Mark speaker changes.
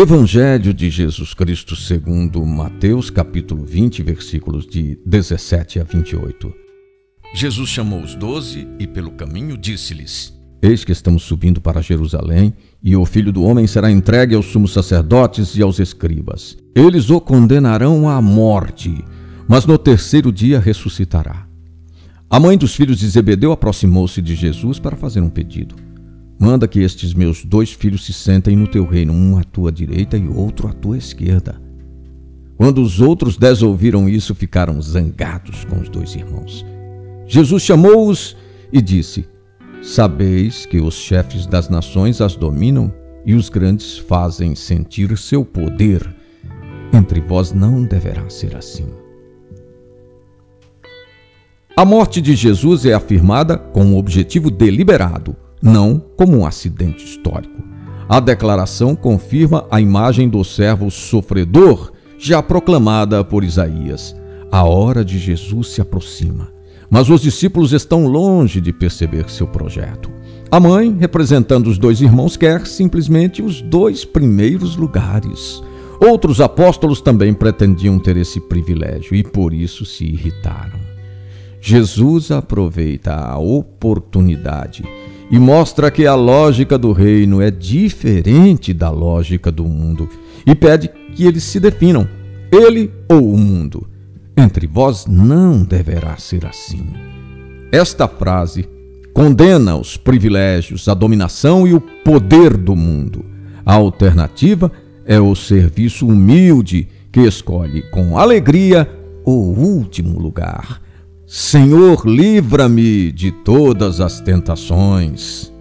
Speaker 1: Evangelho de Jesus Cristo segundo Mateus, capítulo 20, versículos de 17 a 28. Jesus chamou os doze e pelo caminho disse-lhes: Eis que estamos subindo para Jerusalém, e o Filho do Homem será entregue aos sumos sacerdotes e aos escribas. Eles o condenarão à morte, mas no terceiro dia ressuscitará. A mãe dos filhos de Zebedeu aproximou-se de Jesus para fazer um pedido. Manda que estes meus dois filhos se sentem no teu reino, um à tua direita e outro à tua esquerda. Quando os outros dez ouviram isso, ficaram zangados com os dois irmãos. Jesus chamou-os e disse: Sabeis que os chefes das nações as dominam e os grandes fazem sentir seu poder. Entre vós não deverá ser assim. A morte de Jesus é afirmada com um objetivo deliberado não como um acidente histórico. A declaração confirma a imagem do servo sofredor, já proclamada por Isaías. A hora de Jesus se aproxima, mas os discípulos estão longe de perceber seu projeto. A mãe, representando os dois irmãos, quer simplesmente os dois primeiros lugares. Outros apóstolos também pretendiam ter esse privilégio e por isso se irritaram. Jesus aproveita a oportunidade e mostra que a lógica do reino é diferente da lógica do mundo e pede que eles se definam, ele ou o mundo. Entre vós não deverá ser assim. Esta frase condena os privilégios, a dominação e o poder do mundo. A alternativa é o serviço humilde que escolhe com alegria o último lugar Senhor, livra-me de todas as tentações.